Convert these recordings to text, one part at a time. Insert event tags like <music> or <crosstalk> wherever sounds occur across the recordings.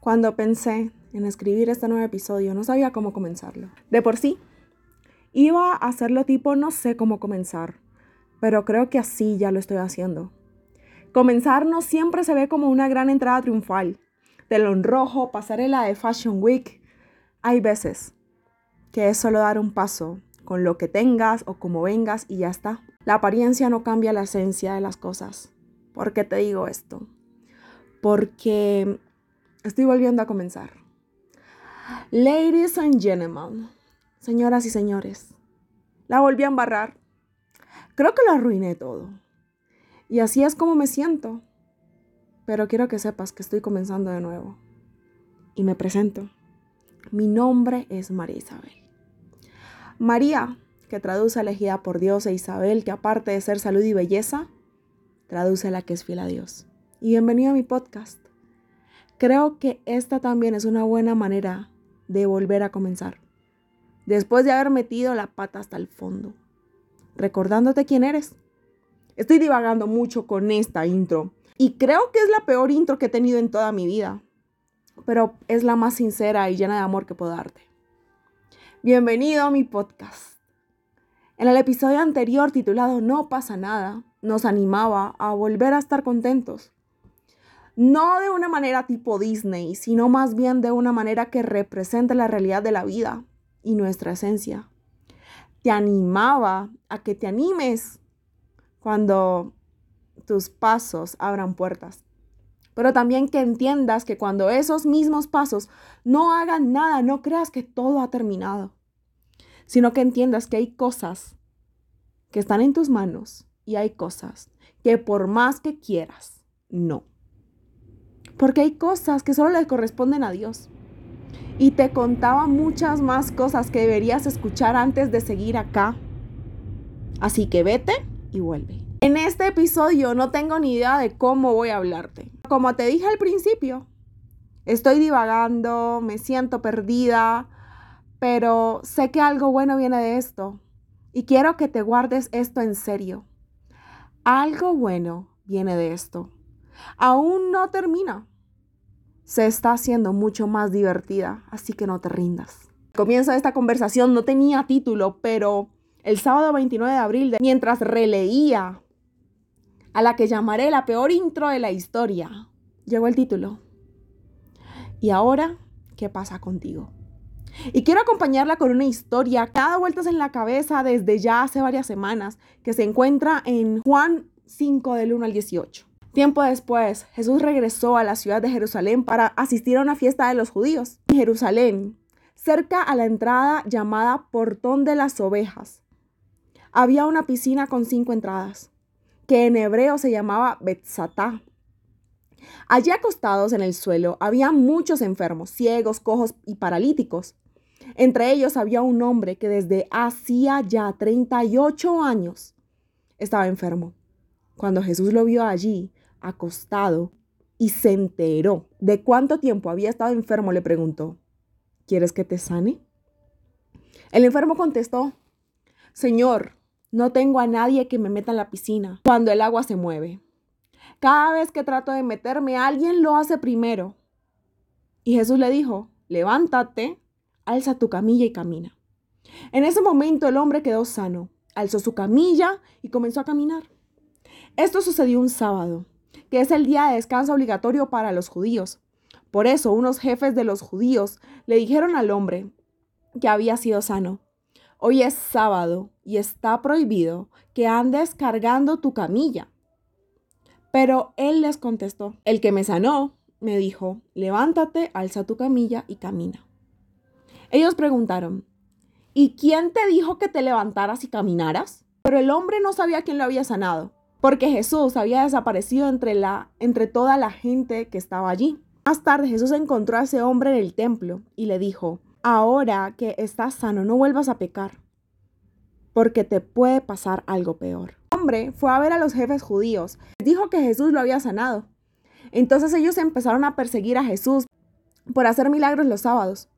Cuando pensé en escribir este nuevo episodio, no sabía cómo comenzarlo. De por sí, iba a hacerlo tipo no sé cómo comenzar, pero creo que así ya lo estoy haciendo. Comenzar no siempre se ve como una gran entrada triunfal. Telón rojo, pasarela de Fashion Week. Hay veces que es solo dar un paso con lo que tengas o como vengas y ya está. La apariencia no cambia la esencia de las cosas. ¿Por qué te digo esto? Porque Estoy volviendo a comenzar. Ladies and gentlemen, señoras y señores, la volví a embarrar. Creo que lo arruiné todo. Y así es como me siento. Pero quiero que sepas que estoy comenzando de nuevo. Y me presento. Mi nombre es María Isabel. María, que traduce elegida por Dios, e Isabel, que aparte de ser salud y belleza, traduce la que es fiel a Dios. Y bienvenido a mi podcast. Creo que esta también es una buena manera de volver a comenzar. Después de haber metido la pata hasta el fondo. Recordándote quién eres. Estoy divagando mucho con esta intro. Y creo que es la peor intro que he tenido en toda mi vida. Pero es la más sincera y llena de amor que puedo darte. Bienvenido a mi podcast. En el episodio anterior titulado No pasa nada, nos animaba a volver a estar contentos no de una manera tipo Disney, sino más bien de una manera que represente la realidad de la vida y nuestra esencia. Te animaba a que te animes cuando tus pasos abran puertas. Pero también que entiendas que cuando esos mismos pasos no hagan nada, no creas que todo ha terminado, sino que entiendas que hay cosas que están en tus manos y hay cosas que por más que quieras, no. Porque hay cosas que solo le corresponden a Dios. Y te contaba muchas más cosas que deberías escuchar antes de seguir acá. Así que vete y vuelve. En este episodio no tengo ni idea de cómo voy a hablarte. Como te dije al principio, estoy divagando, me siento perdida, pero sé que algo bueno viene de esto. Y quiero que te guardes esto en serio. Algo bueno viene de esto. Aún no termina se está haciendo mucho más divertida, así que no te rindas. Comienza esta conversación, no tenía título, pero el sábado 29 de abril, mientras releía a la que llamaré la peor intro de la historia, llegó el título. Y ahora, ¿qué pasa contigo? Y quiero acompañarla con una historia que dado vueltas en la cabeza desde ya hace varias semanas, que se encuentra en Juan 5 del 1 al 18. Tiempo después, Jesús regresó a la ciudad de Jerusalén para asistir a una fiesta de los judíos. En Jerusalén, cerca a la entrada llamada Portón de las Ovejas, había una piscina con cinco entradas, que en hebreo se llamaba Betzatá. Allí acostados en el suelo había muchos enfermos, ciegos, cojos y paralíticos. Entre ellos había un hombre que desde hacía ya 38 años estaba enfermo. Cuando Jesús lo vio allí, acostado y se enteró de cuánto tiempo había estado enfermo, le preguntó, ¿quieres que te sane? El enfermo contestó, Señor, no tengo a nadie que me meta en la piscina cuando el agua se mueve. Cada vez que trato de meterme, alguien lo hace primero. Y Jesús le dijo, levántate, alza tu camilla y camina. En ese momento el hombre quedó sano, alzó su camilla y comenzó a caminar. Esto sucedió un sábado que es el día de descanso obligatorio para los judíos. Por eso unos jefes de los judíos le dijeron al hombre que había sido sano, hoy es sábado y está prohibido que andes cargando tu camilla. Pero él les contestó, el que me sanó me dijo, levántate, alza tu camilla y camina. Ellos preguntaron, ¿y quién te dijo que te levantaras y caminaras? Pero el hombre no sabía quién lo había sanado porque Jesús había desaparecido entre, la, entre toda la gente que estaba allí. Más tarde Jesús encontró a ese hombre en el templo y le dijo, ahora que estás sano, no vuelvas a pecar, porque te puede pasar algo peor. El hombre fue a ver a los jefes judíos, dijo que Jesús lo había sanado. Entonces ellos empezaron a perseguir a Jesús por hacer milagros los sábados.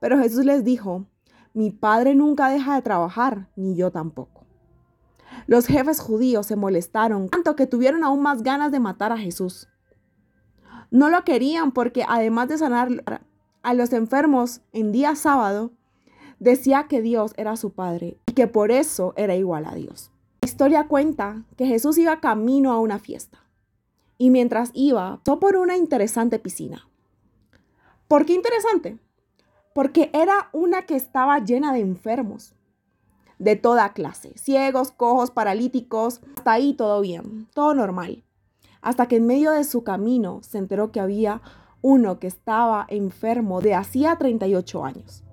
Pero Jesús les dijo, mi padre nunca deja de trabajar, ni yo tampoco. Los jefes judíos se molestaron tanto que tuvieron aún más ganas de matar a Jesús. No lo querían porque además de sanar a los enfermos en día sábado, decía que Dios era su Padre y que por eso era igual a Dios. La historia cuenta que Jesús iba camino a una fiesta y mientras iba pasó por una interesante piscina. ¿Por qué interesante? Porque era una que estaba llena de enfermos de toda clase, ciegos, cojos, paralíticos, hasta ahí todo bien, todo normal. Hasta que en medio de su camino se enteró que había uno que estaba enfermo de hacía 38 años.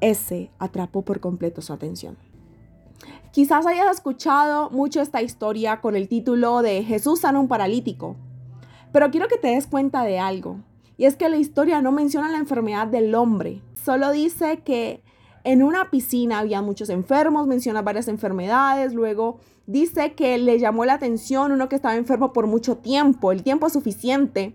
Ese atrapó por completo su atención. Quizás hayas escuchado mucho esta historia con el título de Jesús sana un paralítico, pero quiero que te des cuenta de algo, y es que la historia no menciona la enfermedad del hombre, solo dice que en una piscina había muchos enfermos, menciona varias enfermedades, luego dice que le llamó la atención uno que estaba enfermo por mucho tiempo, el tiempo suficiente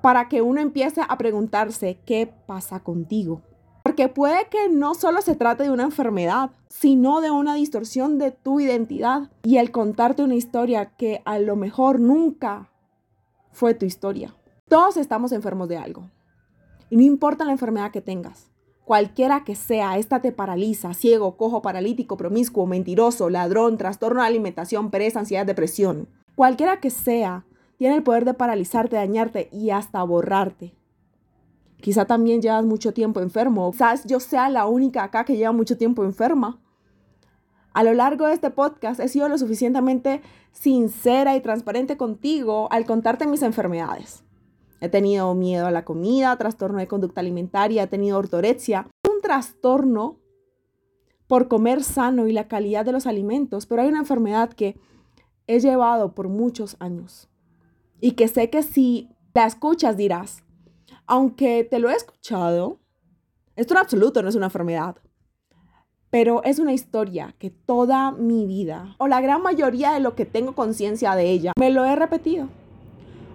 para que uno empiece a preguntarse qué pasa contigo. Porque puede que no solo se trate de una enfermedad, sino de una distorsión de tu identidad y el contarte una historia que a lo mejor nunca fue tu historia. Todos estamos enfermos de algo. Y no importa la enfermedad que tengas. Cualquiera que sea, esta te paraliza, ciego, cojo, paralítico, promiscuo, mentiroso, ladrón, trastorno de alimentación, pereza, ansiedad, depresión. Cualquiera que sea, tiene el poder de paralizarte, dañarte y hasta borrarte. Quizá también llevas mucho tiempo enfermo. Quizás yo sea la única acá que lleva mucho tiempo enferma. A lo largo de este podcast he sido lo suficientemente sincera y transparente contigo al contarte mis enfermedades. He tenido miedo a la comida, trastorno de conducta alimentaria, he tenido ortorexia, un trastorno por comer sano y la calidad de los alimentos, pero hay una enfermedad que he llevado por muchos años y que sé que si la escuchas dirás, aunque te lo he escuchado, esto en absoluto no es una enfermedad, pero es una historia que toda mi vida, o la gran mayoría de lo que tengo conciencia de ella, me lo he repetido.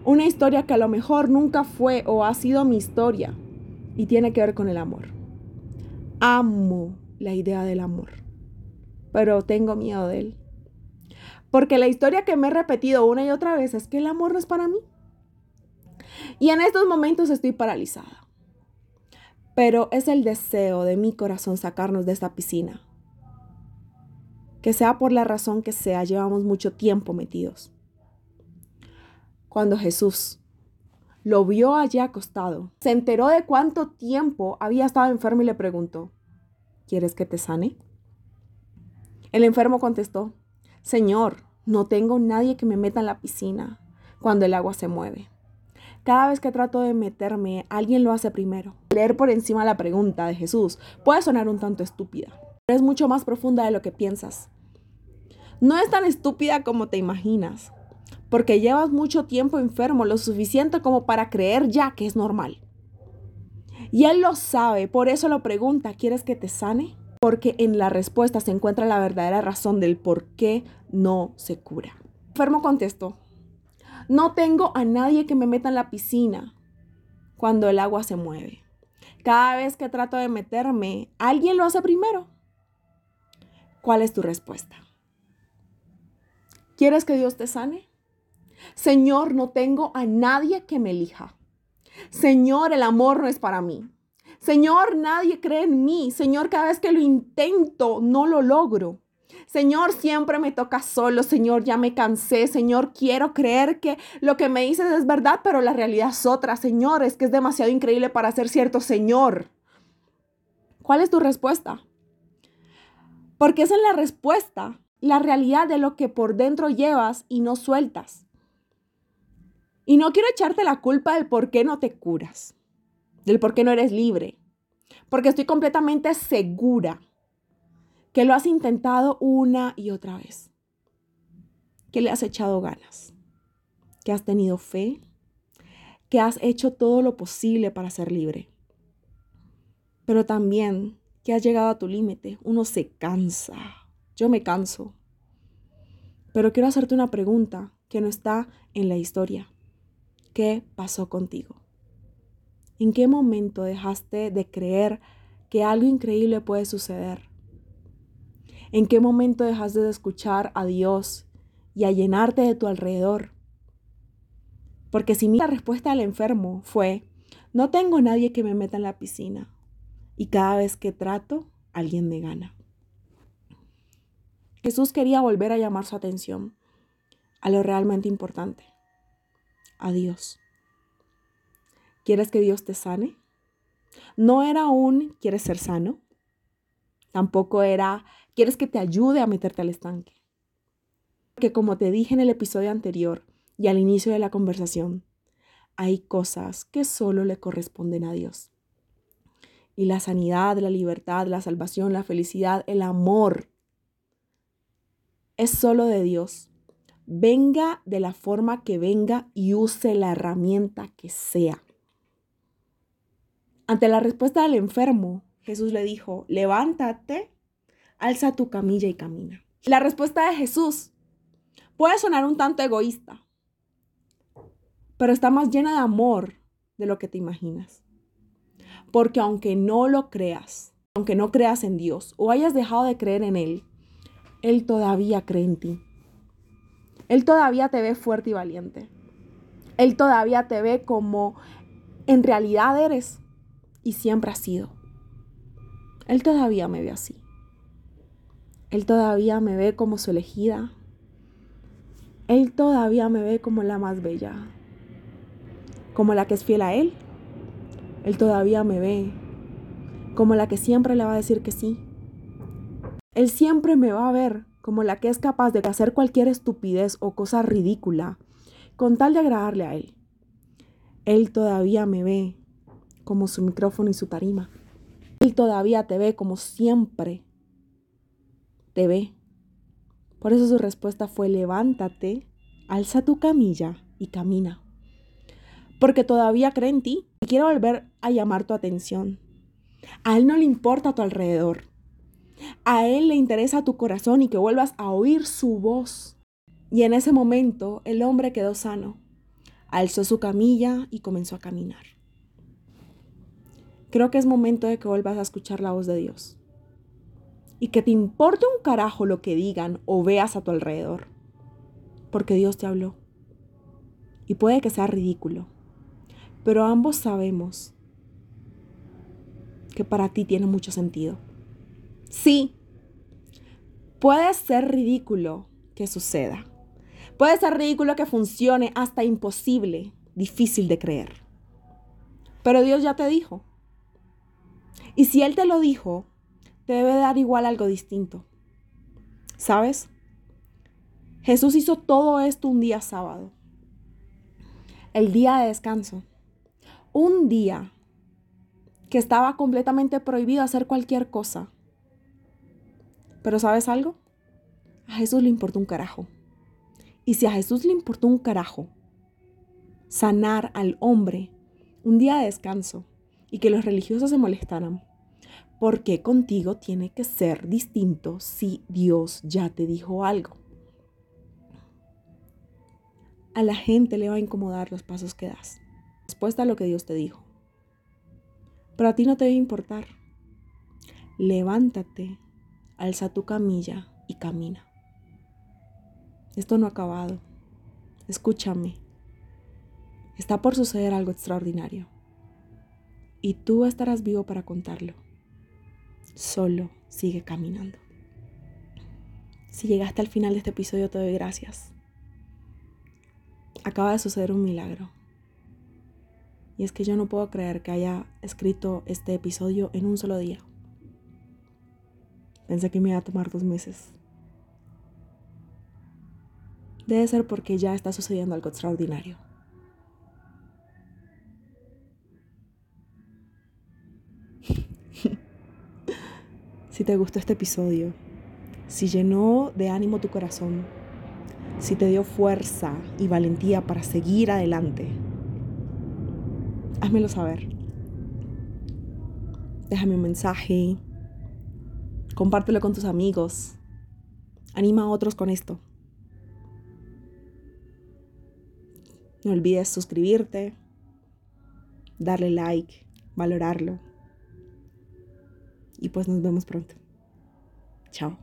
Una historia que a lo mejor nunca fue o ha sido mi historia y tiene que ver con el amor. Amo la idea del amor, pero tengo miedo de él. Porque la historia que me he repetido una y otra vez es que el amor no es para mí. Y en estos momentos estoy paralizada. Pero es el deseo de mi corazón sacarnos de esta piscina. Que sea por la razón que sea, llevamos mucho tiempo metidos. Cuando Jesús lo vio allí acostado, se enteró de cuánto tiempo había estado enfermo y le preguntó, ¿quieres que te sane? El enfermo contestó, Señor, no tengo nadie que me meta en la piscina cuando el agua se mueve. Cada vez que trato de meterme, alguien lo hace primero. Leer por encima la pregunta de Jesús puede sonar un tanto estúpida, pero es mucho más profunda de lo que piensas. No es tan estúpida como te imaginas porque llevas mucho tiempo enfermo, lo suficiente como para creer ya que es normal. Y Él lo sabe, por eso lo pregunta, ¿quieres que te sane? Porque en la respuesta se encuentra la verdadera razón del por qué no se cura. El enfermo contestó, no tengo a nadie que me meta en la piscina cuando el agua se mueve. Cada vez que trato de meterme, alguien lo hace primero. ¿Cuál es tu respuesta? ¿Quieres que Dios te sane? Señor, no tengo a nadie que me elija. Señor, el amor no es para mí. Señor, nadie cree en mí. Señor, cada vez que lo intento, no lo logro. Señor, siempre me toca solo. Señor, ya me cansé. Señor, quiero creer que lo que me dices es verdad, pero la realidad es otra. Señor, es que es demasiado increíble para ser cierto. Señor, ¿cuál es tu respuesta? Porque esa es la respuesta, la realidad de lo que por dentro llevas y no sueltas. Y no quiero echarte la culpa del por qué no te curas, del por qué no eres libre, porque estoy completamente segura que lo has intentado una y otra vez, que le has echado ganas, que has tenido fe, que has hecho todo lo posible para ser libre, pero también que has llegado a tu límite. Uno se cansa, yo me canso, pero quiero hacerte una pregunta que no está en la historia. ¿Qué pasó contigo? ¿En qué momento dejaste de creer que algo increíble puede suceder? ¿En qué momento dejaste de escuchar a Dios y a llenarte de tu alrededor? Porque si mi respuesta al enfermo fue, no tengo nadie que me meta en la piscina y cada vez que trato, alguien me gana. Jesús quería volver a llamar su atención a lo realmente importante, a Dios. ¿Quieres que Dios te sane? No era un ¿quieres ser sano? Tampoco era ¿quieres que te ayude a meterte al estanque? Que como te dije en el episodio anterior, y al inicio de la conversación, hay cosas que solo le corresponden a Dios. Y la sanidad, la libertad, la salvación, la felicidad, el amor es solo de Dios. Venga de la forma que venga y use la herramienta que sea. Ante la respuesta del enfermo, Jesús le dijo, levántate, alza tu camilla y camina. La respuesta de Jesús puede sonar un tanto egoísta, pero está más llena de amor de lo que te imaginas. Porque aunque no lo creas, aunque no creas en Dios o hayas dejado de creer en Él, Él todavía cree en ti. Él todavía te ve fuerte y valiente. Él todavía te ve como en realidad eres y siempre has sido. Él todavía me ve así. Él todavía me ve como su elegida. Él todavía me ve como la más bella, como la que es fiel a Él. Él todavía me ve como la que siempre le va a decir que sí. Él siempre me va a ver como la que es capaz de hacer cualquier estupidez o cosa ridícula con tal de agradarle a Él. Él todavía me ve como su micrófono y su tarima. Él todavía te ve como siempre te ve. Por eso su respuesta fue levántate, alza tu camilla y camina porque todavía cree en ti y quiere volver a llamar tu atención. A Él no le importa tu alrededor. A Él le interesa tu corazón y que vuelvas a oír su voz. Y en ese momento el hombre quedó sano, alzó su camilla y comenzó a caminar. Creo que es momento de que vuelvas a escuchar la voz de Dios. Y que te importe un carajo lo que digan o veas a tu alrededor. Porque Dios te habló. Y puede que sea ridículo pero ambos sabemos que para ti tiene mucho sentido. Sí, puede ser ridículo que suceda. Puede ser ridículo que funcione, hasta imposible, difícil de creer. Pero Dios ya te dijo. Y si Él te lo dijo, te debe dar igual algo distinto. ¿Sabes? Jesús hizo todo esto un día sábado, el día de descanso un día que estaba completamente prohibido hacer cualquier cosa. Pero ¿sabes algo? A Jesús le importó un carajo. Y si a Jesús le importó un carajo sanar al hombre un día de descanso y que los religiosos se molestaran, ¿por qué contigo tiene que ser distinto si Dios ya te dijo algo? A la gente le va a incomodar los pasos que das respuesta a lo que Dios te dijo. Pero a ti no te debe importar. Levántate, alza tu camilla y camina. Esto no ha acabado. Escúchame. Está por suceder algo extraordinario. Y tú estarás vivo para contarlo. Solo sigue caminando. Si llegaste al final de este episodio, te doy gracias. Acaba de suceder un milagro. Y es que yo no puedo creer que haya escrito este episodio en un solo día. Pensé que me iba a tomar dos meses. Debe ser porque ya está sucediendo algo extraordinario. <laughs> si te gustó este episodio, si llenó de ánimo tu corazón, si te dio fuerza y valentía para seguir adelante, házmelo saber. Déjame un mensaje. Compártelo con tus amigos. Anima a otros con esto. No olvides suscribirte, darle like, valorarlo. Y pues nos vemos pronto. Chao.